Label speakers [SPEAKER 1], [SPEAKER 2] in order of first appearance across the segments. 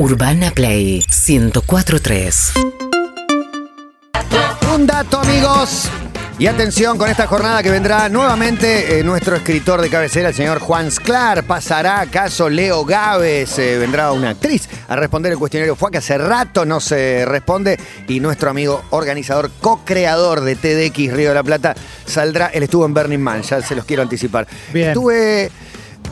[SPEAKER 1] Urbana Play 1043.
[SPEAKER 2] Un dato, amigos. Y atención con esta jornada que vendrá nuevamente eh, nuestro escritor de cabecera, el señor Juan Sclar. ¿Pasará acaso Leo Gávez? Eh, vendrá una actriz a responder el cuestionario FUA que hace rato no se responde. Y nuestro amigo organizador, co-creador de TDX Río de la Plata, saldrá. Él estuvo en Burning Man, ya se los quiero anticipar.
[SPEAKER 3] Bien.
[SPEAKER 2] Estuve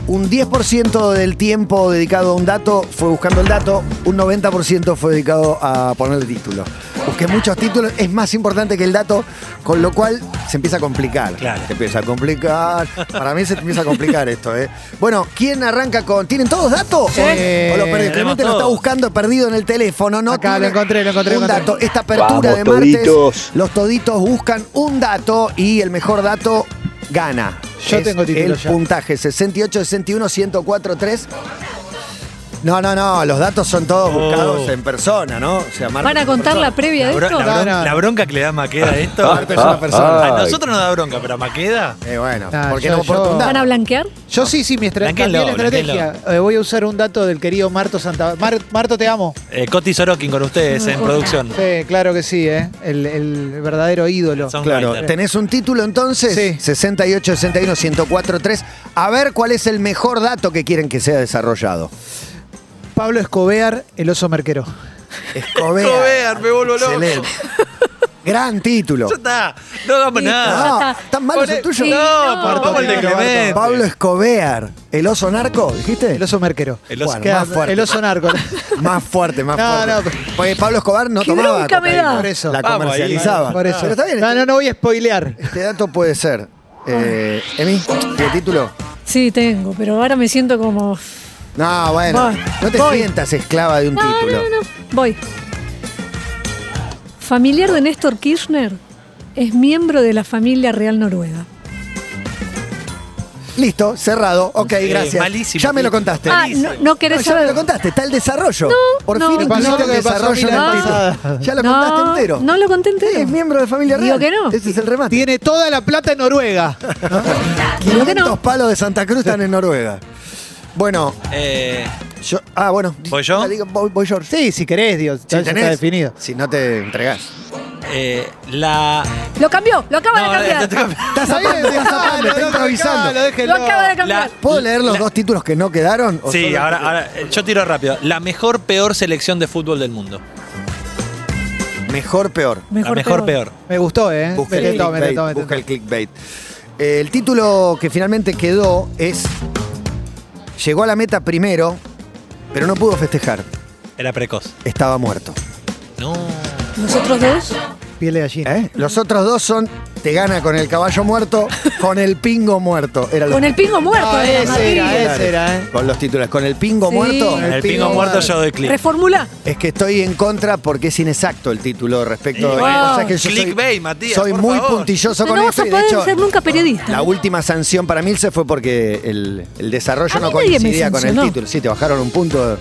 [SPEAKER 2] un 10% del tiempo dedicado a un dato fue buscando el dato, un 90% fue dedicado a ponerle título. Busqué muchos títulos, es más importante que el dato, con lo cual se empieza a complicar.
[SPEAKER 4] Claro.
[SPEAKER 2] Se empieza a complicar. Para mí se empieza a complicar esto, ¿eh? Bueno, ¿quién arranca con. ¿Tienen todos datos?
[SPEAKER 3] Sí.
[SPEAKER 2] ¿O lo perdí? Clemente lo está buscando perdido en el teléfono, ¿no?
[SPEAKER 3] Acá, lo encontré, lo encontré,
[SPEAKER 2] Un
[SPEAKER 3] encontré.
[SPEAKER 2] dato. Esta apertura
[SPEAKER 5] Vamos,
[SPEAKER 2] de martes,
[SPEAKER 5] toditos.
[SPEAKER 2] los toditos buscan un dato y el mejor dato gana.
[SPEAKER 3] Yo
[SPEAKER 2] Es
[SPEAKER 3] tengo título
[SPEAKER 2] El
[SPEAKER 3] ya.
[SPEAKER 2] puntaje 68, 61, 104, 3. No, no, no, los datos son todos
[SPEAKER 4] Oh.
[SPEAKER 2] buscados en persona, ¿no? O sea, Marco
[SPEAKER 6] ¿Van a contar la
[SPEAKER 2] persona.
[SPEAKER 6] previa
[SPEAKER 4] La,
[SPEAKER 6] de esto?
[SPEAKER 4] la bron- bronca que le da Maqueda a esto.
[SPEAKER 2] Marco es una persona.
[SPEAKER 4] A nosotros nos da bronca, pero a Maqueda.
[SPEAKER 2] Eh, bueno,
[SPEAKER 3] Nah,
[SPEAKER 2] porque
[SPEAKER 3] yo-
[SPEAKER 2] no
[SPEAKER 3] yo-
[SPEAKER 2] un dato.
[SPEAKER 6] ¿Van a blanquear?
[SPEAKER 3] Yo sí, sí, mi estra-
[SPEAKER 4] Blanquéenlo,
[SPEAKER 3] cambié la estrategia. Eh, voy a usar un dato del querido Marto Santa. Mar- Marto, te amo.
[SPEAKER 4] Eh, Coti Sorokin con ustedes en producción.
[SPEAKER 3] Sí, claro que sí, ¿eh? El, el verdadero ídolo.
[SPEAKER 4] Son
[SPEAKER 2] Claro,
[SPEAKER 4] writer.
[SPEAKER 2] tenés un título entonces,
[SPEAKER 3] Sí.
[SPEAKER 2] 68, 61, 104, 3. A ver cuál es el mejor dato que quieren que sea desarrollado.
[SPEAKER 3] Pablo Escobear, el oso merquero.
[SPEAKER 2] Escobear.
[SPEAKER 4] Escobear, me vuelvo loco.
[SPEAKER 2] Excelente. Gran título.
[SPEAKER 4] Ya está. No hagamos nada.
[SPEAKER 2] No, ¿Tan malo es el tuyo?
[SPEAKER 6] Sí,
[SPEAKER 4] No,
[SPEAKER 6] no.
[SPEAKER 4] vamos de Clemente.
[SPEAKER 2] Pablo Escobear, el oso narco, ¿dijiste?
[SPEAKER 3] El oso merquero.
[SPEAKER 4] El oso-
[SPEAKER 2] Bueno,
[SPEAKER 3] Queda-
[SPEAKER 2] más fuerte.
[SPEAKER 3] el oso narco.
[SPEAKER 2] Más fuerte, más
[SPEAKER 3] No,
[SPEAKER 2] fuerte.
[SPEAKER 3] no, pero-
[SPEAKER 2] Porque Pablo Escobar no
[SPEAKER 6] Qué
[SPEAKER 2] tomaba
[SPEAKER 6] bronca me
[SPEAKER 2] cocaína.
[SPEAKER 6] da.
[SPEAKER 3] Por eso.
[SPEAKER 2] La
[SPEAKER 4] Vamos ahí.
[SPEAKER 2] comercializaba.
[SPEAKER 3] Por eso.
[SPEAKER 2] Pero está bien,
[SPEAKER 3] no,
[SPEAKER 2] este,
[SPEAKER 3] no, no voy a spoilear.
[SPEAKER 2] este dato puede ser. Eh, ¿Emi? ¿Tiene título?
[SPEAKER 6] Sí, tengo, pero ahora me siento como.
[SPEAKER 2] No, bueno.
[SPEAKER 6] Voy,
[SPEAKER 2] no te
[SPEAKER 6] voy.
[SPEAKER 2] sientas esclava de un
[SPEAKER 6] No,
[SPEAKER 2] título.
[SPEAKER 6] no, no. Voy. Familiar de Néstor Kirchner es miembro de la familia real noruega.
[SPEAKER 2] Listo, cerrado. Ok, gracias.
[SPEAKER 4] malísimo.
[SPEAKER 2] Ya me lo contaste.
[SPEAKER 6] Ah, no, no querés
[SPEAKER 2] No, ya me
[SPEAKER 6] saber.
[SPEAKER 2] lo contaste, está el desarrollo. Por
[SPEAKER 6] no,
[SPEAKER 2] fin
[SPEAKER 6] Me
[SPEAKER 3] pasó
[SPEAKER 2] incluiste
[SPEAKER 3] lo
[SPEAKER 2] el
[SPEAKER 3] que pasó a mí
[SPEAKER 2] desarrollo
[SPEAKER 3] la
[SPEAKER 2] en el
[SPEAKER 3] vez
[SPEAKER 2] título.
[SPEAKER 3] pasada.
[SPEAKER 2] Ya lo
[SPEAKER 6] No,
[SPEAKER 2] contaste entero.
[SPEAKER 6] no lo conté entero.
[SPEAKER 2] Es miembro de familia real.
[SPEAKER 6] Digo que no.
[SPEAKER 2] Ese es el remate.
[SPEAKER 3] Tiene toda la plata en Noruega.
[SPEAKER 6] Digo que
[SPEAKER 2] 500
[SPEAKER 6] no.
[SPEAKER 2] palos de Santa Cruz están en Noruega. Bueno,
[SPEAKER 4] Eh,
[SPEAKER 2] yo. Ah, bueno.
[SPEAKER 4] ¿Voy yo?
[SPEAKER 2] Ah, digo, Voy, voy yo.
[SPEAKER 3] Sí, si querés, Dios.
[SPEAKER 2] Si
[SPEAKER 3] ya
[SPEAKER 2] tenés,
[SPEAKER 3] está definido.
[SPEAKER 2] Si no te entregás.
[SPEAKER 4] eh, la.
[SPEAKER 6] Lo cambió, lo acaba
[SPEAKER 4] No,
[SPEAKER 6] de cambiar.
[SPEAKER 4] no te cambié.
[SPEAKER 2] Estás zapando, estás está
[SPEAKER 3] no,
[SPEAKER 2] improvisando.
[SPEAKER 6] Lo acaba de cambiar.
[SPEAKER 4] La-
[SPEAKER 2] ¿Puedo leer los
[SPEAKER 4] la-
[SPEAKER 2] dos títulos que no quedaron? ¿O
[SPEAKER 4] Sí,
[SPEAKER 2] solo-
[SPEAKER 4] ahora, ahora eh, yo tiro rápido. La mejor, peor selección de fútbol del mundo.
[SPEAKER 2] Mejor, peor.
[SPEAKER 4] la mejor, peor.
[SPEAKER 3] Me gustó, ¿eh?
[SPEAKER 2] Busca
[SPEAKER 3] Mete
[SPEAKER 2] el
[SPEAKER 3] todo, mete
[SPEAKER 2] clickbait.
[SPEAKER 3] todo, mete
[SPEAKER 2] busca
[SPEAKER 3] todo.
[SPEAKER 2] el clickbait. Eh, El título que finalmente quedó es Llegó a la meta primero, pero no pudo festejar.
[SPEAKER 4] Era precoz.
[SPEAKER 2] Estaba muerto.
[SPEAKER 4] No.
[SPEAKER 6] Los otros dos.
[SPEAKER 3] Piel de gallina.
[SPEAKER 2] ¿Eh? Los otros dos son Te gana con el caballo muerto, con el pingo muerto. Era
[SPEAKER 6] Con el pingo muerto.
[SPEAKER 3] No,
[SPEAKER 6] era,
[SPEAKER 3] ese era,
[SPEAKER 6] Matías.
[SPEAKER 3] ese era, ¿eh?
[SPEAKER 2] Con los títulos. Con el pingo
[SPEAKER 6] Sí.
[SPEAKER 2] muerto.
[SPEAKER 4] En el pingo muerto yo doy clic.
[SPEAKER 6] Reformula.
[SPEAKER 2] Es que estoy en contra porque es inexacto el título respecto
[SPEAKER 4] Sí,
[SPEAKER 2] a. sea que yo soy-
[SPEAKER 4] Clickbait, Matías,
[SPEAKER 2] Soy
[SPEAKER 4] por
[SPEAKER 2] muy
[SPEAKER 4] favor.
[SPEAKER 2] puntilloso
[SPEAKER 6] No,
[SPEAKER 2] con
[SPEAKER 6] no vas
[SPEAKER 2] esto de
[SPEAKER 6] poder
[SPEAKER 2] hecho.
[SPEAKER 6] ser nunca periodista.
[SPEAKER 2] La última sanción para Milce fue porque el, el desarrollo
[SPEAKER 6] A
[SPEAKER 2] no coincidía con el título. Sí, te bajaron un punto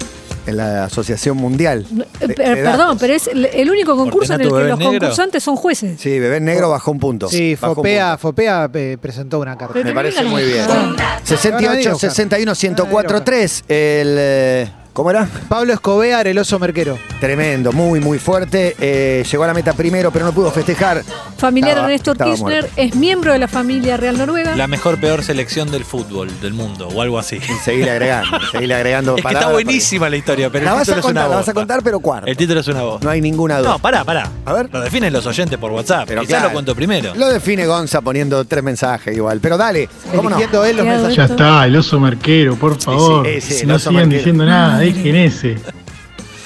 [SPEAKER 2] en la Asociación Mundial. De-
[SPEAKER 6] eh,
[SPEAKER 2] de
[SPEAKER 6] perdón,
[SPEAKER 2] datos.
[SPEAKER 6] pero es el, único concurso en el que los
[SPEAKER 4] negro.
[SPEAKER 6] concursantes son jueces.
[SPEAKER 2] Sí, Bebé Negro bajó un punto.
[SPEAKER 3] Sí, Fopea,
[SPEAKER 2] punto.
[SPEAKER 3] Fopea eh, presentó una carta.
[SPEAKER 2] Me parece muy bien.
[SPEAKER 6] a-
[SPEAKER 2] 68, 61, 104, 3. El. ¿Cómo era?
[SPEAKER 3] Pablo Escobear, el oso merquero.
[SPEAKER 2] Tremendo, muy, muy fuerte. Eh, llegó a la meta primero, pero no pudo festejar.
[SPEAKER 6] Familiar
[SPEAKER 2] Estaba- estaba
[SPEAKER 6] Kirchner
[SPEAKER 2] muerto.
[SPEAKER 6] es miembro de la familia real noruega.
[SPEAKER 4] La mejor, peor selección del fútbol del mundo o algo así.
[SPEAKER 2] Y seguirle agregando, seguirle agregando.
[SPEAKER 4] Es que está
[SPEAKER 2] porque-
[SPEAKER 4] buenísima la historia, pero
[SPEAKER 2] La
[SPEAKER 4] el
[SPEAKER 2] vas a
[SPEAKER 4] título es una
[SPEAKER 2] contar, la vas a contar, pero cuarto.
[SPEAKER 4] El título es una voz.
[SPEAKER 2] No hay ninguna duda.
[SPEAKER 4] No, pará, pará.
[SPEAKER 2] A ver.
[SPEAKER 4] Lo definen los oyentes por WhatsApp.
[SPEAKER 2] Pero
[SPEAKER 4] Quizás
[SPEAKER 2] claro.
[SPEAKER 4] lo cuento primero.
[SPEAKER 2] Lo define Gonza poniendo tres mensajes igual. Pero dale, ¿cómo no?
[SPEAKER 3] Él los
[SPEAKER 6] Quedado
[SPEAKER 3] mensajes.
[SPEAKER 7] Ya está, el oso merquero, por favor.
[SPEAKER 2] sí, sí, el
[SPEAKER 7] no sigan
[SPEAKER 2] merquero.
[SPEAKER 7] diciendo nada, dejen ese.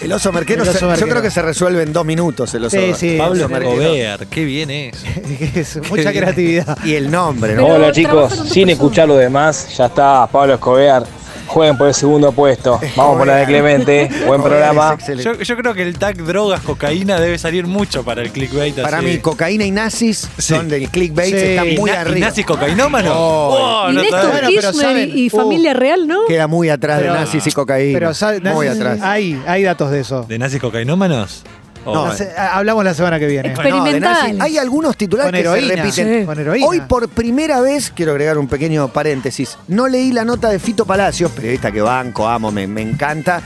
[SPEAKER 2] El oso merquero,
[SPEAKER 3] El oso
[SPEAKER 2] se- yo creo que se resuelve en dos minutos el oso,
[SPEAKER 3] Sí, sí,
[SPEAKER 2] Pablo.
[SPEAKER 4] Gober, qué bien es.
[SPEAKER 3] Es mucha creatividad.
[SPEAKER 2] Y el nombre, ¿no?
[SPEAKER 5] Hola chicos, sin
[SPEAKER 6] persona.
[SPEAKER 5] escuchar lo demás, ya está, Pablo Escobar. Jueguen por el segundo puesto. Vamos por la de Clemente. Buen programa.
[SPEAKER 4] Yo, yo creo que el tag drogas, cocaína debe salir mucho para el clickbait.
[SPEAKER 2] Para
[SPEAKER 4] así.
[SPEAKER 2] mí, cocaína y nazis son del clickbait,
[SPEAKER 3] Sí.
[SPEAKER 2] están
[SPEAKER 4] ¿Y
[SPEAKER 2] muy
[SPEAKER 4] na-
[SPEAKER 2] arriba.
[SPEAKER 4] nazi cocainómano?
[SPEAKER 2] Oh,
[SPEAKER 4] Oh,
[SPEAKER 6] y
[SPEAKER 4] no
[SPEAKER 6] Néstor
[SPEAKER 4] sabes.
[SPEAKER 3] Bueno, pero
[SPEAKER 6] Kirchner
[SPEAKER 3] saben,
[SPEAKER 6] y,
[SPEAKER 3] uh,
[SPEAKER 6] familia real, ¿no?
[SPEAKER 2] Queda muy atrás
[SPEAKER 3] Pero-
[SPEAKER 2] de nazis y cocaína.
[SPEAKER 3] Pero
[SPEAKER 2] muy atrás.
[SPEAKER 3] Hay, hay datos de eso.
[SPEAKER 4] ¿De nazis cocainómanos? Oh.
[SPEAKER 2] No,
[SPEAKER 3] ha- hablamos la semana que viene.
[SPEAKER 6] Exper-
[SPEAKER 2] No, de nazis.
[SPEAKER 6] experimentales.
[SPEAKER 2] Hay algunos titulares
[SPEAKER 3] Con
[SPEAKER 2] que se repiten.
[SPEAKER 6] Sí.
[SPEAKER 3] Con heroína.
[SPEAKER 2] Hoy por primera vez, quiero agregar un pequeño paréntesis, no leí la nota de Fito Palacios, periodista que banco, amo, me, me encanta,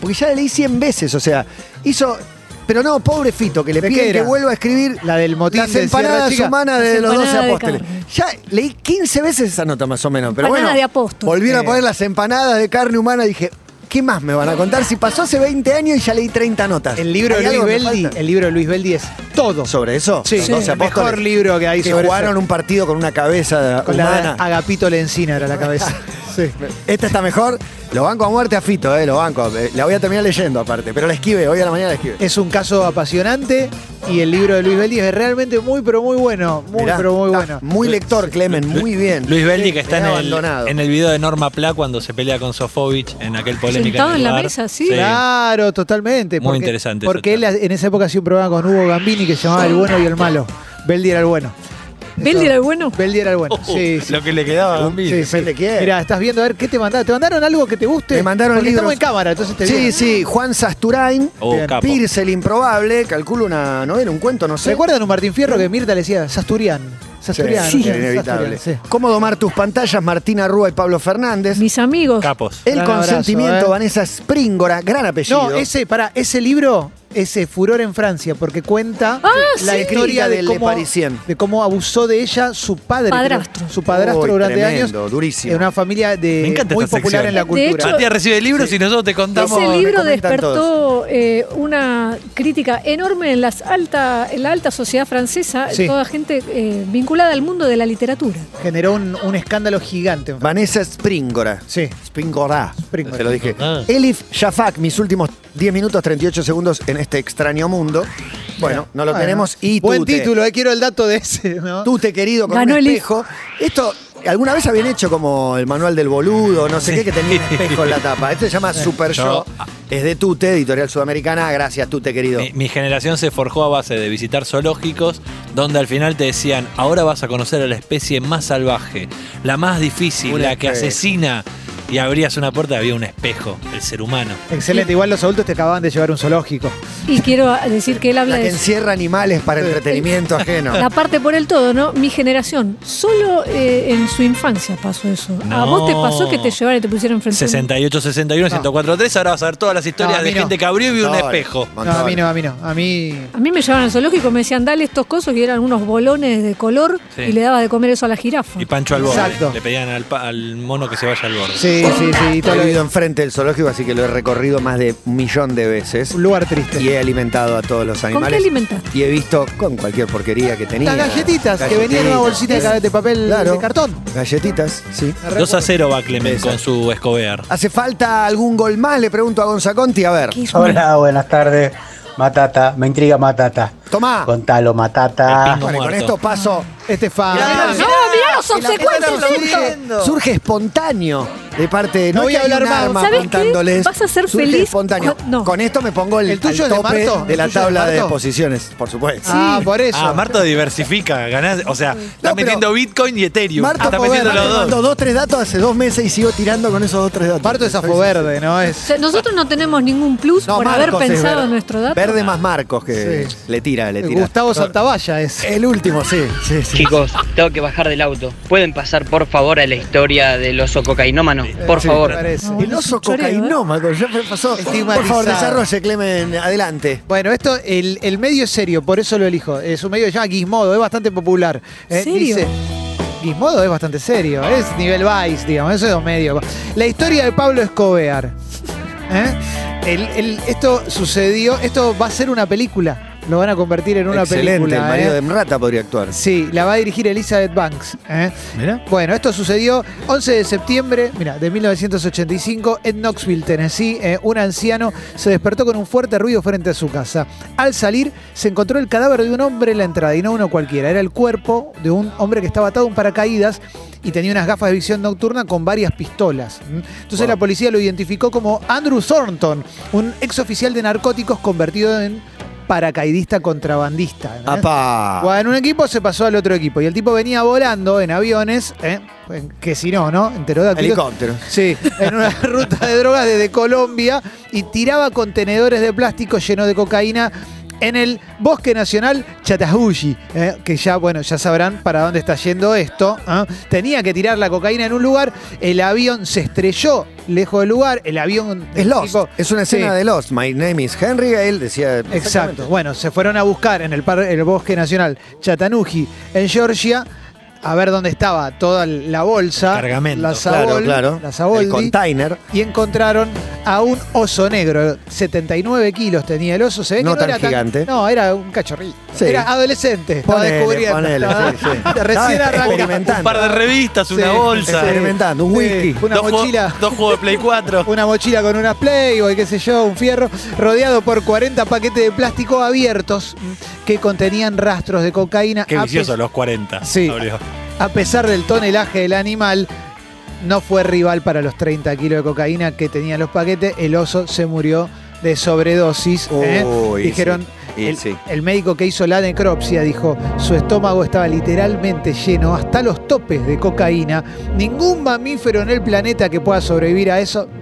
[SPEAKER 2] porque ya la leí 100 veces, o sea, hizo... Pero no, pobre Fito, que le
[SPEAKER 3] ¿De qué
[SPEAKER 2] piden que vuelva a escribir
[SPEAKER 3] La del motín
[SPEAKER 2] las
[SPEAKER 3] de
[SPEAKER 2] empanadas humanas de los 12
[SPEAKER 6] empanadas de
[SPEAKER 2] apóstoles. Ya leí 15 veces esa nota más o menos, pero
[SPEAKER 6] Empanadas
[SPEAKER 2] bueno,
[SPEAKER 6] de apóstoles.
[SPEAKER 2] volvieron
[SPEAKER 3] Eh.
[SPEAKER 2] a poner las empanadas de carne humana y dije, ¿qué más me van a contar? Si pasó hace 20 años y ya leí 30 notas.
[SPEAKER 3] El libro
[SPEAKER 2] ¿Hay
[SPEAKER 3] de Luis Beldi, el libro de Luis Beldi es todo.
[SPEAKER 2] ¿Sobre eso?
[SPEAKER 3] Sí,
[SPEAKER 2] 12
[SPEAKER 3] el mejor libro que hay
[SPEAKER 2] que
[SPEAKER 3] sobre
[SPEAKER 2] jugaron
[SPEAKER 3] eso.
[SPEAKER 2] un partido con una cabeza
[SPEAKER 3] Con
[SPEAKER 2] humana.
[SPEAKER 3] la Agapito Lencina era la cabeza. sí.
[SPEAKER 2] Esta está mejor. Lo banco a muerte a Fito, eh, lo banco. Eh, La voy a terminar leyendo aparte, pero la esquive, hoy a la mañana la esquive.
[SPEAKER 3] Es un caso apasionante y el libro de Luis Beldi es realmente muy, pero muy bueno. Muy,
[SPEAKER 2] Mirá,
[SPEAKER 3] pero muy bueno.
[SPEAKER 2] Muy lector, Clemen, muy bien.
[SPEAKER 4] Luis Beldi, que está en el,
[SPEAKER 2] abandonado.
[SPEAKER 4] en el video de Norma Pla cuando se pelea con Sofovich en aquel polémica.
[SPEAKER 6] Sentado
[SPEAKER 4] el
[SPEAKER 6] en la mesa, sí.
[SPEAKER 3] Claro, totalmente.
[SPEAKER 4] Muy interesante
[SPEAKER 3] Porque él en esa época hacía un programa con Hugo Gambini que se llamaba El bueno y el malo. Beldi era el bueno.
[SPEAKER 6] ¿Beldi era el bueno?
[SPEAKER 3] Beldi era el bueno.
[SPEAKER 4] Uh,
[SPEAKER 3] sí, sí.
[SPEAKER 4] Lo que le quedaba a Gambini.
[SPEAKER 3] Sí,
[SPEAKER 2] depende
[SPEAKER 3] sí.
[SPEAKER 2] quién.
[SPEAKER 3] Mira, estás viendo a ver qué te mandaron. ¿Te mandaron algo que te guste?
[SPEAKER 2] Me mandaron
[SPEAKER 3] Porque
[SPEAKER 2] libros.
[SPEAKER 3] estamos en cámara, entonces te
[SPEAKER 2] Sí, sí, Juan Sasturain,
[SPEAKER 4] Oh, capo.
[SPEAKER 2] Pirce el improbable, calculo una novela, un cuento, no sé.
[SPEAKER 3] ¿Recuerdan un Martín Fierro que Mirta le decía Sasturian? Sasturian.
[SPEAKER 2] Sí,
[SPEAKER 3] ¿no?
[SPEAKER 2] era inevitable.
[SPEAKER 3] Sasturian, sí.
[SPEAKER 2] ¿Cómo domar tus pantallas? Martina Rúa y Pablo Fernández.
[SPEAKER 6] Mis amigos.
[SPEAKER 4] Capos.
[SPEAKER 2] El
[SPEAKER 3] Gran abrazo,
[SPEAKER 2] consentimiento,
[SPEAKER 3] eh.
[SPEAKER 2] Vanessa Springora, gran apellido.
[SPEAKER 3] No, ese, para ese libro, ese furor en Francia, porque cuenta
[SPEAKER 6] Ah,
[SPEAKER 3] la
[SPEAKER 6] sí.
[SPEAKER 3] historia de
[SPEAKER 2] Del
[SPEAKER 3] cómo,
[SPEAKER 2] Parisien.
[SPEAKER 3] de cómo abusó de ella su padre.
[SPEAKER 6] Padrastro.
[SPEAKER 3] Su padrastro
[SPEAKER 2] Uy,
[SPEAKER 3] durante
[SPEAKER 2] tremendo,
[SPEAKER 3] años.
[SPEAKER 2] durísimo.
[SPEAKER 3] En una familia de muy popular
[SPEAKER 4] sección.
[SPEAKER 3] en la
[SPEAKER 6] De
[SPEAKER 3] cultura.
[SPEAKER 6] hecho,
[SPEAKER 4] Matías recibe libros y nosotros te contamos.
[SPEAKER 6] Ese libro despertó eh, una crítica enorme en, las alta, en la alta sociedad francesa,
[SPEAKER 3] Sí.
[SPEAKER 6] toda gente eh, vinculada al mundo de la literatura.
[SPEAKER 3] Generó un, un escándalo gigante.
[SPEAKER 2] Vanessa Springora.
[SPEAKER 3] Sí.
[SPEAKER 2] Springora.
[SPEAKER 3] Springora.
[SPEAKER 2] Se lo dije.
[SPEAKER 4] Ah.
[SPEAKER 2] Elif Shafak, mis últimos 10 minutos 38 segundos en este extraño mundo. Bueno, no lo
[SPEAKER 3] Bueno.
[SPEAKER 2] tenemos. Y
[SPEAKER 3] Buen
[SPEAKER 2] Tute.
[SPEAKER 3] título, eh, quiero el dato de ese, ¿no?
[SPEAKER 2] Tute, querido, con
[SPEAKER 6] Ganó
[SPEAKER 2] un
[SPEAKER 6] el
[SPEAKER 2] espejo. Esto, alguna vez habían hecho como el manual del boludo, no sé qué, que tenía un espejo en la tapa. Esto se llama Super
[SPEAKER 4] Yo-
[SPEAKER 2] Show. Es de Tute, editorial sudamericana. Gracias, Tute, querido.
[SPEAKER 4] Mi, mi generación se forjó a base de visitar zoológicos, donde al final te decían, ahora vas a conocer a la especie más salvaje, la más difícil, la que asesina. Y abrías una puerta y había un espejo, el ser humano.
[SPEAKER 3] Excelente, igual los adultos te acababan de llevar un zoológico.
[SPEAKER 6] Y quiero decir que él habla
[SPEAKER 2] La que
[SPEAKER 6] de
[SPEAKER 2] encierra animales para entretenimiento ajeno.
[SPEAKER 6] la parte por el todo, ¿no? Mi generación, solo eh, en su infancia pasó eso. ¿A
[SPEAKER 4] No.
[SPEAKER 6] vos te pasó que te llevaran y te pusieran frente a un-
[SPEAKER 4] 68, 61, 104, 3. Ahora vas a ver todas las historias
[SPEAKER 3] No, a mí
[SPEAKER 4] de
[SPEAKER 3] no.
[SPEAKER 4] gente que abrió y vio un
[SPEAKER 2] Montones,
[SPEAKER 4] espejo.
[SPEAKER 3] No, a mí no, a mí no. A mí.
[SPEAKER 6] A mí me llevaban al zoológico y me decían, dale estos cosos que eran unos bolones de color
[SPEAKER 4] Sí.
[SPEAKER 6] y le daba de comer eso a la jirafa.
[SPEAKER 4] Y Pancho al borde.
[SPEAKER 3] Exacto.
[SPEAKER 4] Le pedían al, pa- al mono que se vaya al borde.
[SPEAKER 3] Sí, sí, sí. y todo
[SPEAKER 2] He vivido enfrente del zoológico, así que lo he recorrido más de un millón de veces.
[SPEAKER 3] Un lugar triste.
[SPEAKER 2] Y he alimentado a todos los
[SPEAKER 6] ¿Con
[SPEAKER 2] animales.
[SPEAKER 6] qué alimentaste?
[SPEAKER 2] Y he visto con cualquier porquería que tenía.
[SPEAKER 3] Las galletitas, que venían en una bolsita de, ca- de papel
[SPEAKER 2] Claro.
[SPEAKER 3] de cartón.
[SPEAKER 2] Galletitas, sí.
[SPEAKER 4] 2 a 0 va Clemen
[SPEAKER 2] Esa.
[SPEAKER 4] con su Escobear.
[SPEAKER 2] ¿Hace falta algún gol más? Le pregunto a Gonzaconti. A ver.
[SPEAKER 8] Hola, buenas tardes. Matata, me intriga Matata.
[SPEAKER 2] Tomá.
[SPEAKER 8] Contalo,
[SPEAKER 4] El
[SPEAKER 8] Matata.
[SPEAKER 4] pingo
[SPEAKER 2] Bueno, con
[SPEAKER 4] muerto.
[SPEAKER 2] esto paso.
[SPEAKER 3] Este fan.
[SPEAKER 2] Mirá,
[SPEAKER 6] No, mirá los obsecuentes
[SPEAKER 2] surge espontáneo de parte de.
[SPEAKER 3] No voy a hablar más.
[SPEAKER 6] ¿Sabés qué?
[SPEAKER 2] apuntándoles.
[SPEAKER 6] Vas a ser
[SPEAKER 2] Surge
[SPEAKER 6] feliz
[SPEAKER 2] espontáneo.
[SPEAKER 6] cu- no.
[SPEAKER 2] Con esto me pongo el,
[SPEAKER 3] ¿El tuyo
[SPEAKER 2] al
[SPEAKER 3] es de
[SPEAKER 2] tope
[SPEAKER 3] Marto?
[SPEAKER 2] de
[SPEAKER 3] ¿El
[SPEAKER 2] la
[SPEAKER 3] tuyo es de
[SPEAKER 2] tabla de
[SPEAKER 3] Marto?
[SPEAKER 2] posiciones, por supuesto.
[SPEAKER 3] Ah, por eso.
[SPEAKER 4] Ah, Marto diversifica, ganás, o sea, está
[SPEAKER 2] pero
[SPEAKER 4] metiendo Bitcoin y Ethereum.
[SPEAKER 2] Marto
[SPEAKER 4] está
[SPEAKER 2] Poder,
[SPEAKER 4] metiendo
[SPEAKER 2] Marto
[SPEAKER 4] los dos.
[SPEAKER 2] dos, tres datos hace dos meses y sigo tirando con esos dos, tres datos.
[SPEAKER 3] Parto es afo verde, ¿no?
[SPEAKER 6] O
[SPEAKER 3] Es.
[SPEAKER 6] sea, nosotros no tenemos ningún plus
[SPEAKER 2] No,
[SPEAKER 6] por haber
[SPEAKER 2] Marcos es
[SPEAKER 6] pensado
[SPEAKER 2] verde.
[SPEAKER 6] en nuestro dato.
[SPEAKER 2] Verde más Marcos que
[SPEAKER 3] Sí.
[SPEAKER 2] le tira, le tira.
[SPEAKER 3] Gustavo Santavalla es.
[SPEAKER 2] El último, sí, sí, sí.
[SPEAKER 9] Chicos, tengo que bajar del auto. ¿Pueden pasar por favor a la historia del oso cocainómano? Por
[SPEAKER 3] Sí,
[SPEAKER 9] favor.
[SPEAKER 3] me parece.
[SPEAKER 6] No,
[SPEAKER 2] El oso
[SPEAKER 6] choreo, ¿eh?
[SPEAKER 2] cocainómaco, ya me pasó. Por favor, desarrolle, Clemen, adelante.
[SPEAKER 3] Bueno, esto, el, el medio es serio, por eso lo elijo. Es un medio que se llama Gizmodo, es bastante popular. Eh,
[SPEAKER 6] ¿Serio?
[SPEAKER 3] Dice, Gizmodo es bastante serio, es nivel Vice, digamos, eso es un medio. La historia de Pablo Escobar. ¿eh? El- el- esto sucedió, esto va a ser una película. Lo van a convertir en una
[SPEAKER 2] Excelente,
[SPEAKER 3] película.
[SPEAKER 2] el marido
[SPEAKER 3] ¿eh?
[SPEAKER 2] de Mrata podría actuar.
[SPEAKER 3] Sí, la va a dirigir Elizabeth Banks. ¿eh?
[SPEAKER 4] Mira.
[SPEAKER 3] Bueno, esto sucedió 11 de septiembre, mira, de 1985 en Knoxville, Tennessee. Eh, un anciano se despertó con un fuerte ruido frente a su casa. Al salir, se encontró el cadáver de un hombre en la entrada y no uno cualquiera. Era el cuerpo de un hombre que estaba atado a un paracaídas y tenía unas gafas de visión nocturna con varias pistolas. Entonces la policía lo identificó como Andrew Thornton, un ex oficial de narcóticos convertido en paracaidista contrabandista. ¿eh?
[SPEAKER 2] ¡Apa!
[SPEAKER 3] Bueno, en un equipo se pasó al otro equipo y el tipo venía volando en aviones, ¿eh? que si no, ¿no? En pterodáctilos.
[SPEAKER 2] Helicóptero.
[SPEAKER 3] Sí, en una ruta de drogas desde Colombia y tiraba contenedores de plástico llenos de cocaína En el Bosque Nacional Chattahoochee, eh, que ya, bueno, ya sabrán para dónde está yendo esto. ¿ah? Tenía que tirar la cocaína en un lugar, el avión se estrelló lejos del lugar, el avión...
[SPEAKER 2] Es Lost.
[SPEAKER 3] tipo-
[SPEAKER 2] Es una escena
[SPEAKER 3] Sí.
[SPEAKER 2] de Lost. My name is Henry. Él decía.
[SPEAKER 3] Exacto. Bueno, se fueron a buscar en el, par- el Bosque Nacional Chattanooga, en Georgia, a ver dónde estaba toda la bolsa.
[SPEAKER 4] Cargamento.
[SPEAKER 3] La
[SPEAKER 2] Claro,
[SPEAKER 3] Sabol,
[SPEAKER 2] claro.
[SPEAKER 3] La Saboldi,
[SPEAKER 2] El container.
[SPEAKER 3] y encontraron a un oso negro. 79 kilos tenía el oso. Se ve
[SPEAKER 2] No
[SPEAKER 3] que no
[SPEAKER 2] tan
[SPEAKER 3] era
[SPEAKER 2] gigante.
[SPEAKER 3] no, era un cachorrito.
[SPEAKER 2] Sí.
[SPEAKER 3] Era adolescente. Estaba
[SPEAKER 2] Ponele,
[SPEAKER 3] descubriendo.
[SPEAKER 2] ponele,
[SPEAKER 3] estaba-
[SPEAKER 2] sí, sí.
[SPEAKER 3] Recién
[SPEAKER 2] experimentando.
[SPEAKER 4] Un par de revistas, una bolsa.
[SPEAKER 2] Experimentando, un
[SPEAKER 3] Sí,
[SPEAKER 2] whisky.
[SPEAKER 3] Una
[SPEAKER 4] dos,
[SPEAKER 3] mochila.
[SPEAKER 4] dos juegos de Play 4.
[SPEAKER 3] Una mochila con unas Playboy, qué sé yo, un fierro, rodeado por 40 paquetes de plástico abiertos que contenían rastros de cocaína.
[SPEAKER 4] Qué vicioso, los 40.
[SPEAKER 3] Sí.
[SPEAKER 4] abrió.
[SPEAKER 3] A pesar del tonelaje del animal, no fue rival para los 30 kilos de cocaína que tenían los paquetes. El oso se murió de sobredosis. ¿eh? Dijeron,
[SPEAKER 2] sí.
[SPEAKER 3] El,
[SPEAKER 2] sí.
[SPEAKER 3] el médico que hizo la necropsia dijo, su estómago estaba literalmente lleno hasta los topes de cocaína. Ningún mamífero en el planeta que pueda sobrevivir a eso.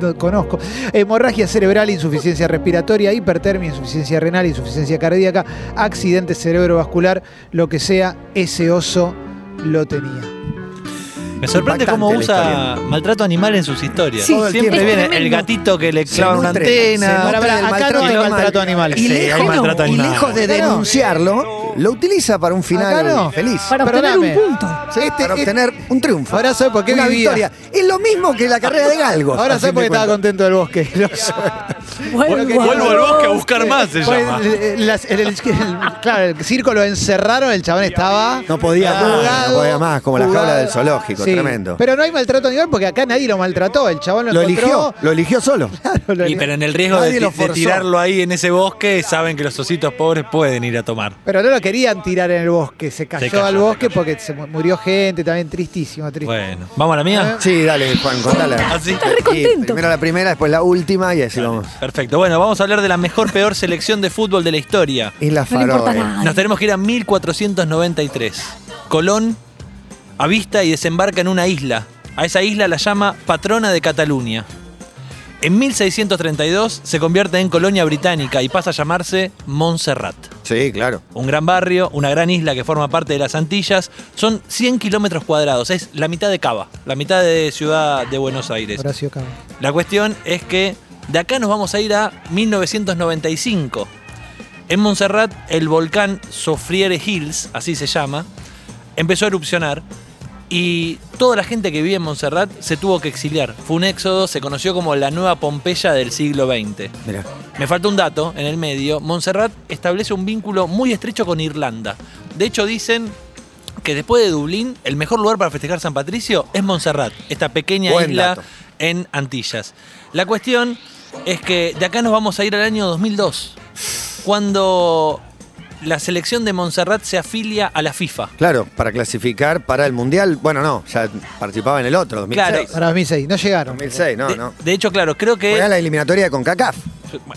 [SPEAKER 3] No conozco. Hemorragia cerebral, insuficiencia respiratoria, hipertermia, insuficiencia renal, insuficiencia cardíaca, accidente cerebrovascular, lo que sea, ese oso lo tenía.
[SPEAKER 4] Me sorprende cómo usa maltrato animal en sus historias.
[SPEAKER 6] Sí,
[SPEAKER 4] Siempre viene el gatito que le clava una antena.
[SPEAKER 3] acá no
[SPEAKER 2] maltrato
[SPEAKER 3] hay
[SPEAKER 2] animal.
[SPEAKER 3] maltrato animal.
[SPEAKER 2] Y lejos,
[SPEAKER 4] hay maltrato
[SPEAKER 2] y
[SPEAKER 4] animal.
[SPEAKER 2] lejos de denunciarlo, lo utiliza para un final
[SPEAKER 3] no.
[SPEAKER 2] feliz.
[SPEAKER 6] Para obtener
[SPEAKER 3] Perdóname.
[SPEAKER 6] un punto.
[SPEAKER 2] Sí, para obtener un triunfo.
[SPEAKER 3] Ahora sabe por qué
[SPEAKER 2] Una
[SPEAKER 3] vivía.
[SPEAKER 2] victoria. Es lo mismo que la carrera de galgos.
[SPEAKER 3] Ahora
[SPEAKER 2] fin
[SPEAKER 3] por qué estaba contento del bosque.
[SPEAKER 6] Vuelvo,
[SPEAKER 4] Vuelvo al bosque a buscar más, se
[SPEAKER 3] Pues,
[SPEAKER 4] llama.
[SPEAKER 3] eh, las- en el, el- claro, el circo lo encerraron, el chabón estaba.
[SPEAKER 2] No podía más,
[SPEAKER 3] jugado,
[SPEAKER 2] no podía más, como la jaula del zoológico,
[SPEAKER 3] Sí,
[SPEAKER 2] tremendo.
[SPEAKER 3] Pero no hay maltrato animal porque acá nadie lo maltrató. El chabón lo,
[SPEAKER 2] Lo
[SPEAKER 3] encontró.
[SPEAKER 2] eligió, lo eligió solo.
[SPEAKER 3] Claro, lo
[SPEAKER 4] Y,
[SPEAKER 3] eligió.
[SPEAKER 4] pero en el riesgo
[SPEAKER 2] Nadie
[SPEAKER 4] de, de
[SPEAKER 2] forzó.
[SPEAKER 4] tirarlo ahí en ese bosque, saben que los ositos pobres pueden ir a tomar.
[SPEAKER 3] Pero no lo querían tirar en el bosque. Se cayó,
[SPEAKER 4] cayó,
[SPEAKER 3] al
[SPEAKER 4] se
[SPEAKER 3] bosque
[SPEAKER 4] cayó.
[SPEAKER 3] porque se mu- murió gente también. Tristísimo, triste.
[SPEAKER 4] Bueno, ¿vamos a la mía?
[SPEAKER 2] Sí, dale, Juan, contala.
[SPEAKER 4] ¿Ah, sí?
[SPEAKER 6] Estás re contento.
[SPEAKER 2] Primero la primera, después la última y así vamos.
[SPEAKER 4] Perfecto. Bueno, vamos a hablar de la mejor, peor selección de fútbol de la historia.
[SPEAKER 2] Faroe.
[SPEAKER 6] nada.
[SPEAKER 4] Nos tenemos que ir a 1493. Colón avista y desembarca en una isla. A esa isla la llama Patrona de Cataluña. En 1632 se convierte en colonia británica y pasa a llamarse Montserrat.
[SPEAKER 2] Sí, claro.
[SPEAKER 4] Un gran barrio, una gran isla que forma parte de las Antillas. Son 100 kilómetros cuadrados, es la mitad de Cava, la mitad de Ciudad de Buenos Aires.
[SPEAKER 3] Horacio Cabo.
[SPEAKER 4] La cuestión es que de acá nos vamos a ir a 1995. En Montserrat, el volcán Sofriere Hills, así se llama, empezó a erupcionar y toda la gente que vivía en Montserrat se tuvo que exiliar. Fue un éxodo, se conoció como la nueva Pompeya del siglo XX.
[SPEAKER 2] Mira.
[SPEAKER 4] Me falta un dato en el medio. Montserrat establece un vínculo muy estrecho con Irlanda. De hecho, dicen que después de Dublín, el mejor lugar para festejar San Patricio es Montserrat, esta pequeña
[SPEAKER 2] Buen
[SPEAKER 4] isla
[SPEAKER 2] dato.
[SPEAKER 4] en Antillas. La cuestión es que de acá nos vamos a ir al año 2002, cuando la selección de Montserrat se afilia a la FIFA.
[SPEAKER 2] Claro, para clasificar para el Mundial. Bueno, no, ya participaba en el otro, 2006.
[SPEAKER 4] Claro.
[SPEAKER 3] Para 2006. No llegaron.
[SPEAKER 2] 2006, no,
[SPEAKER 4] de,
[SPEAKER 2] no.
[SPEAKER 4] de hecho, claro, creo que
[SPEAKER 2] Fue a la eliminatoria con CACAF.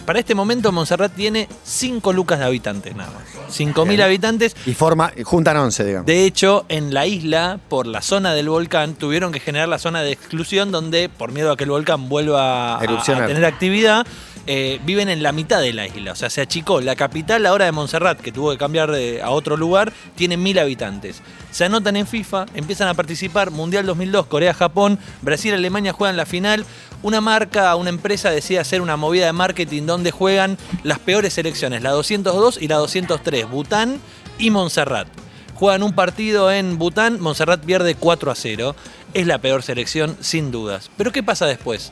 [SPEAKER 4] para este momento Montserrat tiene 5 lucas de habitantes nada más. 5.000
[SPEAKER 2] Bien.
[SPEAKER 4] habitantes.
[SPEAKER 2] Y forma, juntan 11, digamos.
[SPEAKER 4] De hecho, en la isla, por la zona del volcán, tuvieron que generar la zona de exclusión donde, por miedo a que el volcán vuelva a,
[SPEAKER 2] Erupcionar.
[SPEAKER 4] a tener actividad, eh, viven en la mitad de la isla. O sea, se achicó. La capital, ahora de Montserrat, que tuvo que cambiar a otro lugar, tiene mil habitantes. Se anotan en FIFA, empiezan a participar. Mundial 2002, Corea-Japón, Brasil-Alemania juegan la final. Una marca, una empresa decide hacer una movida de marketing donde juegan las peores selecciones, la 202 y la 203, Bután y Montserrat. Juegan un partido en Bután, Montserrat pierde 4 a 0. Es la peor selección, sin dudas. Pero ¿qué pasa después?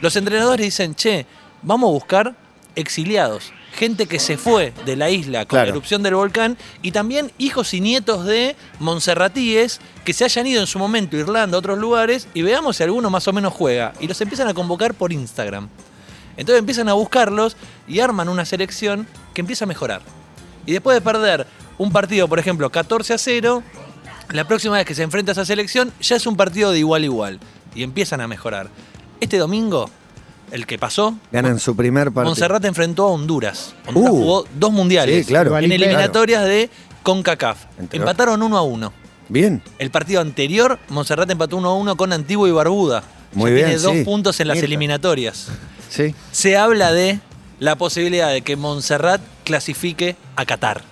[SPEAKER 4] Los entrenadores dicen, che, vamos a buscar exiliados. Gente que se fue de la isla con
[SPEAKER 2] Claro.
[SPEAKER 4] la erupción del volcán y también hijos y nietos de monserratíes que se hayan ido en su momento a Irlanda, a otros lugares, y veamos si alguno más o menos juega. Y los empiezan a convocar por Instagram. Entonces empiezan a buscarlos y arman una selección que empieza a mejorar. Y después de perder un partido, por ejemplo, 14 a 0, la próxima vez que se enfrenta a esa selección ya es un partido de igual a igual. Y empiezan a mejorar. Este domingo, el que pasó,
[SPEAKER 2] Ganan su primer partido.
[SPEAKER 4] Montserrat enfrentó a Honduras. Honduras
[SPEAKER 2] Uh.
[SPEAKER 4] jugó dos mundiales
[SPEAKER 2] Sí, claro.
[SPEAKER 4] en eliminatorias de CONCACAF.
[SPEAKER 2] Entre-
[SPEAKER 4] Empataron 1 a 1.
[SPEAKER 2] Bien.
[SPEAKER 4] El partido anterior, Montserrat empató 1 a 1 con Antigua y Barbuda.
[SPEAKER 2] Muy
[SPEAKER 4] Ya
[SPEAKER 2] bien,
[SPEAKER 4] Tiene dos
[SPEAKER 2] sí.
[SPEAKER 4] puntos en las
[SPEAKER 2] Mirta.
[SPEAKER 4] eliminatorias.
[SPEAKER 2] Sí.
[SPEAKER 4] Se habla de la posibilidad de que Montserrat clasifique a Qatar.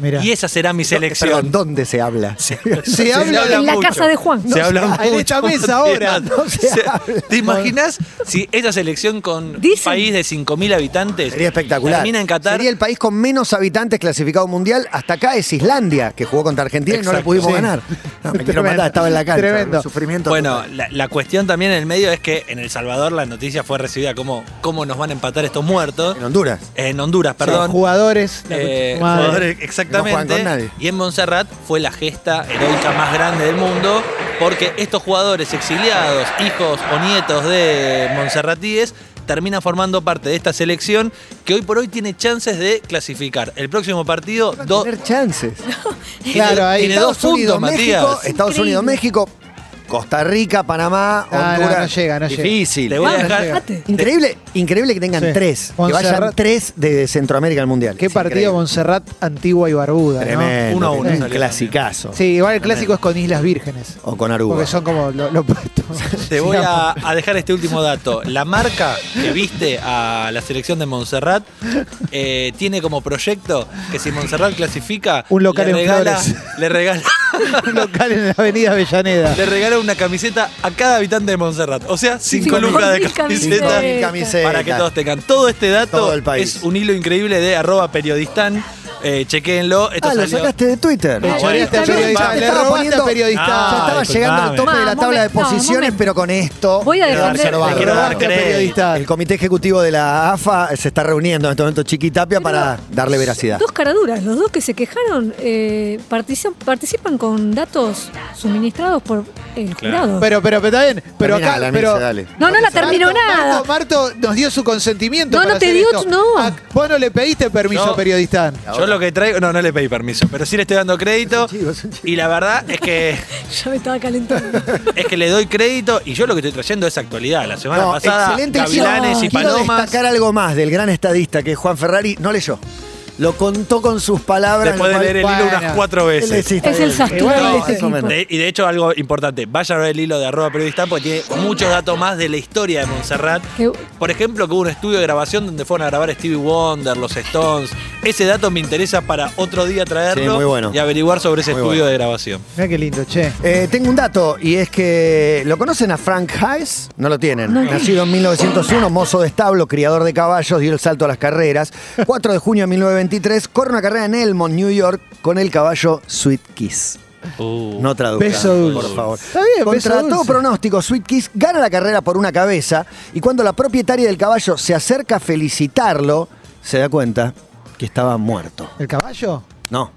[SPEAKER 3] Mirá.
[SPEAKER 4] Y esa será mi selección.
[SPEAKER 2] Perdón, ¿Dónde se habla?
[SPEAKER 3] Se habla
[SPEAKER 6] En la
[SPEAKER 4] mucho.
[SPEAKER 6] casa de Juan.
[SPEAKER 4] Se habla
[SPEAKER 3] en
[SPEAKER 4] mucho.
[SPEAKER 3] esta mesa ahora, no se
[SPEAKER 4] Se-
[SPEAKER 3] habla.
[SPEAKER 4] ¿Te imaginas si esa selección con un país de 5.000 habitantes
[SPEAKER 2] Sería espectacular.
[SPEAKER 4] termina en Qatar?
[SPEAKER 2] Sería el país con menos habitantes clasificado mundial. Hasta acá es Islandia, que jugó contra Argentina y no
[SPEAKER 4] Exacto.
[SPEAKER 2] pudimos
[SPEAKER 3] Sí.
[SPEAKER 2] ganar. No, me quiero matar, estaba en la cancha.
[SPEAKER 3] Tremendo.
[SPEAKER 2] Sufrimiento
[SPEAKER 4] Bueno, la, la cuestión también en el medio es que en El Salvador la noticia fue recibida como cómo nos van a empatar estos muertos.
[SPEAKER 2] En Honduras.
[SPEAKER 4] En Honduras, perdón.
[SPEAKER 3] Jugadores. la
[SPEAKER 4] Eh, jugadores,
[SPEAKER 2] No
[SPEAKER 4] exactamente.
[SPEAKER 2] juegan con nadie.
[SPEAKER 4] y en Montserrat fue la gesta heroica más grande del mundo, porque estos jugadores exiliados, hijos o nietos de monserratíes, terminan formando parte de esta selección que hoy por hoy tiene chances de clasificar. El próximo partido,
[SPEAKER 2] Va a
[SPEAKER 4] do-
[SPEAKER 2] tener chances.
[SPEAKER 3] Claro, ahí.
[SPEAKER 4] tiene dos
[SPEAKER 2] Unidos,
[SPEAKER 4] puntos,
[SPEAKER 2] México,
[SPEAKER 4] Matías.
[SPEAKER 2] Estados. Unidos, México, Costa Rica, Panamá,
[SPEAKER 3] Ah, no,
[SPEAKER 2] Honduras.
[SPEAKER 3] no llega, no llega.
[SPEAKER 2] Difícil.
[SPEAKER 4] Te voy a
[SPEAKER 6] Vamos,
[SPEAKER 4] dejar-
[SPEAKER 6] fíjate.
[SPEAKER 2] Increíble, increíble que tengan
[SPEAKER 3] Sí.
[SPEAKER 2] tres. Que
[SPEAKER 3] Montserrat.
[SPEAKER 2] vayan tres de Centroamérica al Mundial.
[SPEAKER 3] Qué
[SPEAKER 2] Es
[SPEAKER 3] partido
[SPEAKER 2] increíble.
[SPEAKER 3] Montserrat, Antigua y Barbuda. ¿no?
[SPEAKER 2] Tremendo.
[SPEAKER 4] Uno a uno
[SPEAKER 2] Un
[SPEAKER 4] salió
[SPEAKER 2] clasicazo.
[SPEAKER 3] Sí, igual el clásico es con Islas Vírgenes.
[SPEAKER 2] O con Aruba.
[SPEAKER 3] Porque son como lo, lo opuesto.
[SPEAKER 4] Te voy a, a dejar este último dato. La marca que viste a la selección de Montserrat eh, tiene como proyecto que si Montserrat clasifica,
[SPEAKER 3] Un local
[SPEAKER 4] le
[SPEAKER 3] en
[SPEAKER 4] regala,
[SPEAKER 3] Flores.
[SPEAKER 4] le regala,
[SPEAKER 3] Un local en la avenida Avellaneda.
[SPEAKER 4] le regala una camiseta a cada habitante de Montserrat. O sea, cinco
[SPEAKER 6] Cinco
[SPEAKER 4] lucas de camiseta. Para que todos tengan. Todo este dato
[SPEAKER 2] Todo el país.
[SPEAKER 4] es un hilo increíble de arroba periodistán. Eh, chequéenlo. Esto
[SPEAKER 2] Ah, lo
[SPEAKER 4] salió-
[SPEAKER 2] sacaste de Twitter.
[SPEAKER 3] Le
[SPEAKER 6] Ah,
[SPEAKER 3] choreaste
[SPEAKER 6] bueno,
[SPEAKER 3] periodista.
[SPEAKER 2] está bien.
[SPEAKER 3] Le
[SPEAKER 2] Estaba
[SPEAKER 3] robaste
[SPEAKER 2] poniendo-
[SPEAKER 3] a periodista.
[SPEAKER 4] Ah,
[SPEAKER 2] ya estaba llegando al tope de la
[SPEAKER 6] Ma,
[SPEAKER 2] tabla de
[SPEAKER 6] no,
[SPEAKER 2] posiciones, pero con esto.
[SPEAKER 6] Voy a defender-
[SPEAKER 2] reservado.
[SPEAKER 6] Le
[SPEAKER 3] Le
[SPEAKER 4] quiero dar crédito.
[SPEAKER 3] periodista.
[SPEAKER 2] El comité ejecutivo de la AFA se está reuniendo en este momento Chiquitapia para darle veracidad.
[SPEAKER 6] Dos caraduras, los dos que se quejaron eh, partici- participan con datos suministrados por el jurado.
[SPEAKER 3] Pero, pero, pero está bien. Pero acá. Pero,
[SPEAKER 2] dale.
[SPEAKER 6] no, no la terminó nada.
[SPEAKER 3] Marto, Marto nos dio su consentimiento.
[SPEAKER 6] No,
[SPEAKER 3] para
[SPEAKER 6] no te
[SPEAKER 3] hacer
[SPEAKER 6] dio,
[SPEAKER 3] esto.
[SPEAKER 6] no.
[SPEAKER 3] Ah, vos no le pediste permiso
[SPEAKER 4] Yo-
[SPEAKER 3] periodista.
[SPEAKER 4] Yo lo que traigo, no, no le pedí permiso, pero sí le estoy dando crédito.
[SPEAKER 2] Es un chivo, es un chivo.
[SPEAKER 4] Y la verdad es que
[SPEAKER 6] Ya me estaba calentando.
[SPEAKER 4] es que le doy crédito y yo lo que estoy trayendo es actualidad. La semana
[SPEAKER 2] No,
[SPEAKER 4] pasada,
[SPEAKER 2] excelente
[SPEAKER 4] Gavilanes y
[SPEAKER 2] Quiero
[SPEAKER 4] Palomas.
[SPEAKER 2] destacar algo más del gran estadista que es Juan Ferrari. No leyó. Lo contó con sus palabras.
[SPEAKER 4] Después de leer el hilo unas cuatro veces.
[SPEAKER 6] Es el sastre de
[SPEAKER 4] y de hecho, algo importante, vayan a ver el hilo de arroba periodista porque tiene muchos datos más de la historia de Montserrat. Por ejemplo, que hubo un estudio de grabación donde fueron a grabar Stevie Wonder, los Stones. Ese dato me interesa para otro día traerlo
[SPEAKER 2] Sí, muy bueno.
[SPEAKER 4] y averiguar sobre ese
[SPEAKER 2] Muy
[SPEAKER 4] estudio
[SPEAKER 2] bueno.
[SPEAKER 4] de grabación.
[SPEAKER 3] Mira qué lindo, che.
[SPEAKER 2] Eh, tengo un dato y es que ¿lo conocen a Frank Hayes? No lo tienen.
[SPEAKER 6] No.
[SPEAKER 2] Nacido en 1901, mozo de establo, criador de caballos, dio el salto a las carreras. 4 de junio de 1923, corre una carrera en Elmont, New York, con el caballo Sweet Kiss. No traduzcan,
[SPEAKER 3] Beso dulce.
[SPEAKER 2] por favor.
[SPEAKER 3] Está bien,
[SPEAKER 2] Contra
[SPEAKER 3] dulce.
[SPEAKER 2] todo pronóstico, Sweet Kiss gana la carrera por una cabeza y cuando la propietaria del caballo se acerca a felicitarlo, se da cuenta que estaba muerto.
[SPEAKER 3] ¿El caballo?
[SPEAKER 2] No,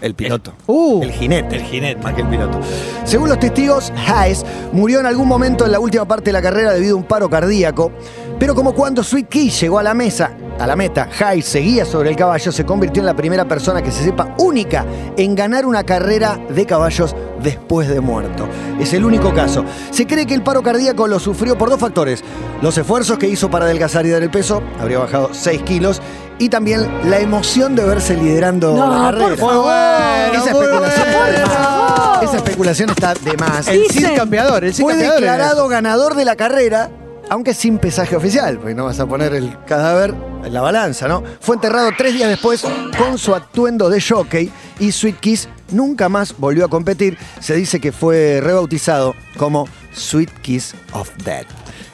[SPEAKER 2] el piloto.
[SPEAKER 3] Uh.
[SPEAKER 2] el jinete.
[SPEAKER 4] El jinete.
[SPEAKER 2] Más que el piloto. Según los testigos, Hayes murió en algún momento en la última parte de la carrera debido a un paro cardíaco. Pero como cuando Sweet Key llegó a la mesa, a la meta, Hayes seguía sobre el caballo, se convirtió en la primera persona que se sepa única en ganar una carrera de caballos después de muerto. Es el único caso. Se cree que el paro cardíaco lo sufrió por dos factores. Los esfuerzos que hizo para adelgazar y dar el peso, habría bajado 6 kilos, y también la emoción de verse liderando
[SPEAKER 6] No,
[SPEAKER 2] la carrera.
[SPEAKER 6] por favor.
[SPEAKER 2] Esa especulación está de
[SPEAKER 3] bueno.
[SPEAKER 2] más. Esa especulación está de más.
[SPEAKER 3] El
[SPEAKER 6] Dicen-
[SPEAKER 3] Cid campeador, el Cid
[SPEAKER 2] Fue
[SPEAKER 3] campeador.
[SPEAKER 2] declarado ganador de la carrera, aunque sin pesaje oficial, porque no vas a poner el cadáver en la balanza, ¿no? Fue enterrado tres días después con su atuendo de jockey y Sweet Kiss nunca más volvió a competir. Se dice que fue rebautizado como Sweet Kiss of Death,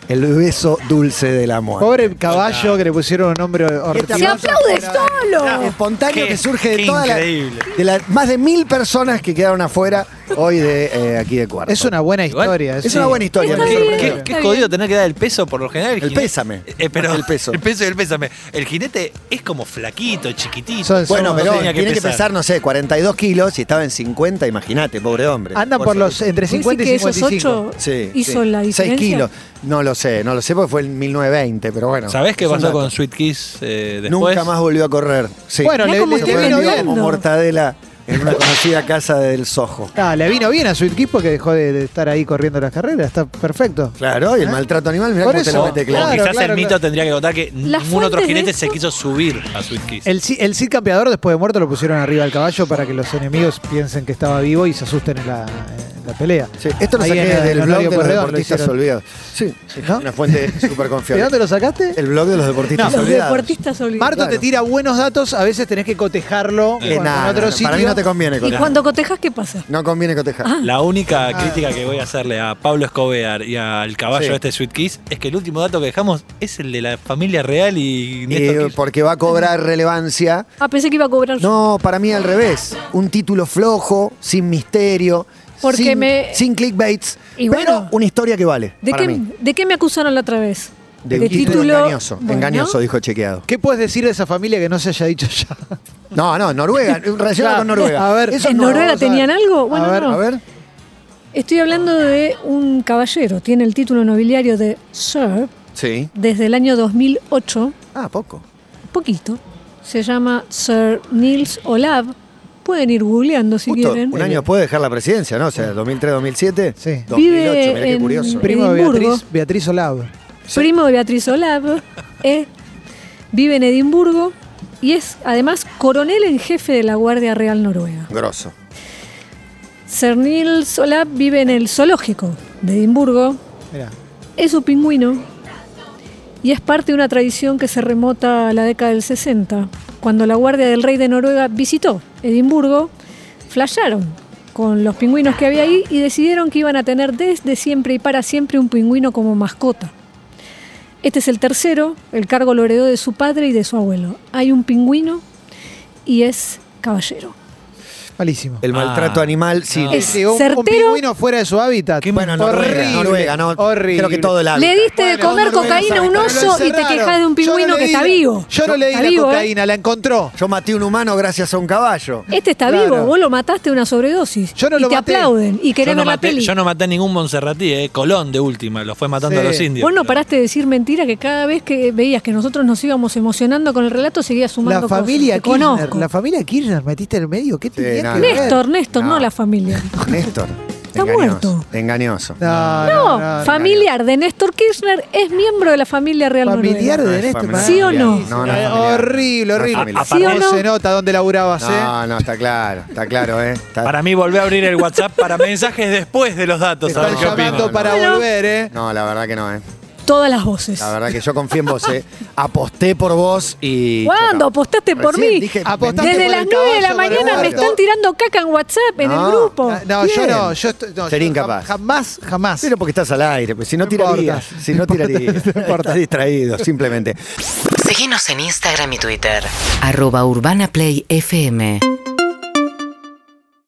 [SPEAKER 2] el beso dulce de la muerte.
[SPEAKER 3] Pobre caballo que le pusieron un nombre
[SPEAKER 6] ¡Se
[SPEAKER 3] horrible.
[SPEAKER 6] aplaude solo!
[SPEAKER 2] espontáneo
[SPEAKER 4] Qué-
[SPEAKER 2] que surge de todas las
[SPEAKER 4] increíble.
[SPEAKER 2] de las más de mil personas que quedaron afuera hoy de eh, aquí de cuarto.
[SPEAKER 3] Es una buena
[SPEAKER 4] Igual,
[SPEAKER 3] historia.
[SPEAKER 2] es una buena historia.
[SPEAKER 6] Está
[SPEAKER 2] me
[SPEAKER 6] bien.
[SPEAKER 2] sorprendió.
[SPEAKER 4] Qué, qué jodido tener que dar el peso por lo general.
[SPEAKER 2] El
[SPEAKER 4] jinete-
[SPEAKER 2] pésame.
[SPEAKER 4] Eh, pero
[SPEAKER 2] El peso.
[SPEAKER 4] El peso y el pésame. El jinete es como flaquito, chiquitito.
[SPEAKER 3] Son-
[SPEAKER 2] Bueno, pero
[SPEAKER 4] tenía que
[SPEAKER 2] tiene que
[SPEAKER 4] pesar.
[SPEAKER 2] pesar, no sé, 42 kilos y estaba en 50, imagínate, pobre hombre.
[SPEAKER 3] Andan por los entre
[SPEAKER 6] ¿Vos decís
[SPEAKER 3] 50 y
[SPEAKER 6] que esos
[SPEAKER 3] 55.
[SPEAKER 6] ocho
[SPEAKER 2] Sí,
[SPEAKER 6] hizo
[SPEAKER 2] sí.
[SPEAKER 6] la
[SPEAKER 2] 6
[SPEAKER 6] diferencia?
[SPEAKER 2] kilos. No lo sé, no lo sé porque fue en 1920, pero bueno.
[SPEAKER 4] ¿Sabés qué
[SPEAKER 2] es un
[SPEAKER 4] pasó
[SPEAKER 2] dato.
[SPEAKER 4] con Sweet Kiss eh, después?
[SPEAKER 2] Nunca más volvió a correr. Sí.
[SPEAKER 3] Bueno,
[SPEAKER 6] Mirá
[SPEAKER 3] le,
[SPEAKER 6] cómo
[SPEAKER 3] le-
[SPEAKER 2] se
[SPEAKER 3] le
[SPEAKER 2] fue
[SPEAKER 3] vino
[SPEAKER 2] vendido
[SPEAKER 3] bien.
[SPEAKER 2] como mortadela en una conocida casa del Soho.
[SPEAKER 3] Ah, le vino bien a su equipo que dejó de, de estar ahí corriendo las carreras. Está perfecto.
[SPEAKER 2] Claro, y el maltrato animal, mirá
[SPEAKER 3] Por
[SPEAKER 2] cómo te
[SPEAKER 3] eso.
[SPEAKER 2] lo mete claro.
[SPEAKER 3] Claro,
[SPEAKER 4] quizás
[SPEAKER 3] claro,
[SPEAKER 4] el mito
[SPEAKER 3] claro.
[SPEAKER 4] tendría que contar que
[SPEAKER 6] Las
[SPEAKER 4] ningún otro
[SPEAKER 6] fuentes de
[SPEAKER 4] jinete se quiso subir a Sweet Kiss.
[SPEAKER 3] El, Ci- el Cid campeador después de muerto lo pusieron arriba del caballo para que los enemigos piensen que estaba vivo y se asusten en la, la pelea.
[SPEAKER 2] Sí, esto lo
[SPEAKER 3] Ahí
[SPEAKER 2] saqué
[SPEAKER 3] en el
[SPEAKER 2] del blog de los
[SPEAKER 3] lo
[SPEAKER 2] deportistas
[SPEAKER 3] hicieron.
[SPEAKER 2] olvidados. Sí,
[SPEAKER 3] ¿No?
[SPEAKER 2] una fuente súper
[SPEAKER 3] ¿De
[SPEAKER 2] confiable.
[SPEAKER 3] dónde lo sacaste?
[SPEAKER 2] El blog de los deportistas
[SPEAKER 6] Los
[SPEAKER 2] olvidados.
[SPEAKER 6] deportistas olvidados.
[SPEAKER 3] Marto
[SPEAKER 2] Claro.
[SPEAKER 3] te tira buenos datos, a veces tenés que cotejarlo
[SPEAKER 2] Eh,
[SPEAKER 3] con, con otro sitio.
[SPEAKER 2] para mí no te conviene
[SPEAKER 6] Y
[SPEAKER 2] cotejar.
[SPEAKER 6] cuando cotejas, ¿qué pasa?
[SPEAKER 2] No conviene cotejar.
[SPEAKER 4] La única
[SPEAKER 3] Ah.
[SPEAKER 4] crítica que voy a hacerle a Pablo Escobar y al caballo
[SPEAKER 2] Sí.
[SPEAKER 4] este Sweet Kiss es que el último dato que dejamos es el de la familia real y Néstor Kirchner.
[SPEAKER 2] porque va a cobrar relevancia.
[SPEAKER 6] Ah, pensé que iba a cobrar.
[SPEAKER 2] No, para mí al revés. Un título flojo, sin misterio,
[SPEAKER 6] Porque
[SPEAKER 2] sin,
[SPEAKER 6] me-
[SPEAKER 2] sin clickbaits,
[SPEAKER 6] Y
[SPEAKER 2] pero
[SPEAKER 6] bueno.
[SPEAKER 2] una historia que vale.
[SPEAKER 6] ¿De
[SPEAKER 2] para
[SPEAKER 6] qué,
[SPEAKER 2] mí.
[SPEAKER 6] ¿De qué me acusaron la otra vez?
[SPEAKER 2] De,
[SPEAKER 6] De
[SPEAKER 2] un título,
[SPEAKER 6] título-
[SPEAKER 2] engañoso.
[SPEAKER 6] Bueno.
[SPEAKER 2] Engañoso, dijo chequeado.
[SPEAKER 3] ¿Qué puedes decir de esa familia que no se haya dicho ya?
[SPEAKER 2] No, no, Noruega, relacionado
[SPEAKER 3] Claro.
[SPEAKER 2] con Noruega.
[SPEAKER 3] A ver,
[SPEAKER 6] ¿En
[SPEAKER 2] no,
[SPEAKER 6] Noruega
[SPEAKER 3] vamos a ver.
[SPEAKER 6] tenían algo? Bueno,
[SPEAKER 3] a ver,
[SPEAKER 6] no.
[SPEAKER 2] A ver.
[SPEAKER 6] Estoy hablando de un caballero. Tiene el título nobiliario de Sir
[SPEAKER 2] Sí.
[SPEAKER 6] desde el año 2008.
[SPEAKER 2] Ah, poco.
[SPEAKER 6] Poquito. Se llama Sir Niels Olav. Pueden ir googleando si
[SPEAKER 2] Justo
[SPEAKER 6] quieren.
[SPEAKER 2] un año después de dejar la presidencia, ¿no? O sea, 2003-2007.
[SPEAKER 3] Sí.
[SPEAKER 2] 2008,
[SPEAKER 6] Vive
[SPEAKER 2] mirá qué
[SPEAKER 6] en-
[SPEAKER 2] curioso.
[SPEAKER 3] Primo de
[SPEAKER 6] Edimburgo.
[SPEAKER 3] Beatriz, Beatriz Olav.
[SPEAKER 6] Primo de Beatriz Olav. eh, vive en Edimburgo. Y es además coronel en jefe de la Guardia Real Noruega.
[SPEAKER 2] Grosso.
[SPEAKER 6] Sir Niels Olav vive en el zoológico de Edimburgo.
[SPEAKER 3] Mirá.
[SPEAKER 6] Es un pingüino y es parte de una tradición que se remota a la década del 60, cuando la Guardia del Rey de Noruega visitó Edimburgo, flasharon con los pingüinos que había ahí y decidieron que iban a tener desde siempre y para siempre un pingüino como mascota. Este es el tercero, el cargo lo heredó de su padre y de su abuelo. Hay un pingüino y es caballero.
[SPEAKER 3] Malísimo.
[SPEAKER 2] El maltrato
[SPEAKER 4] Ah.
[SPEAKER 2] animal, sí.
[SPEAKER 4] No.
[SPEAKER 6] Es
[SPEAKER 3] un, un
[SPEAKER 6] certero.
[SPEAKER 3] pingüino fuera de su hábitat.
[SPEAKER 2] Bueno, Noruega,
[SPEAKER 3] horrible.
[SPEAKER 2] Noruega, no.
[SPEAKER 3] Horrible.
[SPEAKER 2] Creo que todo el hábitat.
[SPEAKER 6] Le diste de
[SPEAKER 3] Bueno,
[SPEAKER 6] comer cocaína a un oso y te
[SPEAKER 3] encerraron.
[SPEAKER 6] quejas de un
[SPEAKER 3] Yo no
[SPEAKER 6] pingüino
[SPEAKER 3] le
[SPEAKER 6] que
[SPEAKER 3] di
[SPEAKER 6] está
[SPEAKER 3] la-
[SPEAKER 6] vivo.
[SPEAKER 3] Yo no le di
[SPEAKER 6] Está
[SPEAKER 3] la
[SPEAKER 6] vivo, ¿eh?
[SPEAKER 3] cocaína, la encontró.
[SPEAKER 2] Yo maté un humano gracias a un caballo.
[SPEAKER 6] Este está
[SPEAKER 3] Claro.
[SPEAKER 6] vivo, vos lo mataste de una sobredosis.
[SPEAKER 3] Yo no
[SPEAKER 6] y
[SPEAKER 3] lo
[SPEAKER 6] te
[SPEAKER 3] maté.
[SPEAKER 6] aplauden y
[SPEAKER 4] Yo
[SPEAKER 6] querés
[SPEAKER 4] no,
[SPEAKER 6] ver la
[SPEAKER 4] maté,
[SPEAKER 6] peli.
[SPEAKER 4] yo no maté a ningún Monserratí, eh. Colón de última, lo fue matando
[SPEAKER 3] Sí.
[SPEAKER 4] a los indios.
[SPEAKER 6] Vos no
[SPEAKER 4] pero-
[SPEAKER 6] paraste de decir mentira que cada vez que veías que nosotros nos íbamos emocionando con el relato seguías sumando
[SPEAKER 3] La
[SPEAKER 6] cosas.
[SPEAKER 3] familia
[SPEAKER 6] Te
[SPEAKER 3] Kirchner.
[SPEAKER 6] conozco.
[SPEAKER 3] La familia Kirchner metiste en el medio. ¿Qué
[SPEAKER 2] Sí,
[SPEAKER 6] Néstor, Néstor, no.
[SPEAKER 2] No.
[SPEAKER 6] la familia.
[SPEAKER 2] Néstor.
[SPEAKER 6] Está
[SPEAKER 2] engañoso,
[SPEAKER 6] muerto.
[SPEAKER 2] Engañoso.
[SPEAKER 3] No,
[SPEAKER 6] No,
[SPEAKER 3] no, no,
[SPEAKER 6] familiar de Néstor Kirchner es miembro de la familia real
[SPEAKER 3] Familiar
[SPEAKER 6] noruega.
[SPEAKER 3] de Néstor.
[SPEAKER 6] ¿Sí o no?
[SPEAKER 2] No, no es
[SPEAKER 3] Eh, horrible, horrible.
[SPEAKER 2] familiar.
[SPEAKER 6] ¿Sí o
[SPEAKER 3] No se nota dónde laburabas, ¿eh?
[SPEAKER 2] No, no, está claro, está claro, ¿eh? Está-
[SPEAKER 4] Para mí volví a abrir el WhatsApp para mensajes después de los datos.
[SPEAKER 3] Te
[SPEAKER 4] a ver
[SPEAKER 3] están
[SPEAKER 4] qué
[SPEAKER 3] llamando para volver, ¿eh?
[SPEAKER 2] No, la verdad que no, ¿eh?
[SPEAKER 6] Todas las voces.
[SPEAKER 2] La verdad que yo confío en vos, ¿eh? Aposté por vos y...
[SPEAKER 6] ¿Cuándo apostaste por
[SPEAKER 2] Recién
[SPEAKER 6] mí?
[SPEAKER 2] dije,
[SPEAKER 3] Apostaste
[SPEAKER 6] Desde
[SPEAKER 3] por
[SPEAKER 6] las
[SPEAKER 3] el
[SPEAKER 6] 9 de la
[SPEAKER 3] caballo,
[SPEAKER 6] mañana me están tirando caca en WhatsApp en
[SPEAKER 2] No.
[SPEAKER 6] el grupo.
[SPEAKER 3] Ah, No, yo
[SPEAKER 2] Bien.
[SPEAKER 3] no, yo estoy. No,
[SPEAKER 2] Sería
[SPEAKER 3] yo jam-
[SPEAKER 2] incapaz.
[SPEAKER 3] Jamás, jamás.
[SPEAKER 2] Pero porque estás al aire, pues si no
[SPEAKER 3] No importa.
[SPEAKER 2] tirarías. Si no tirarías. Estás distraído, simplemente.
[SPEAKER 1] Seguinos en Instagram y Twitter. Arroba Urbana Play FM.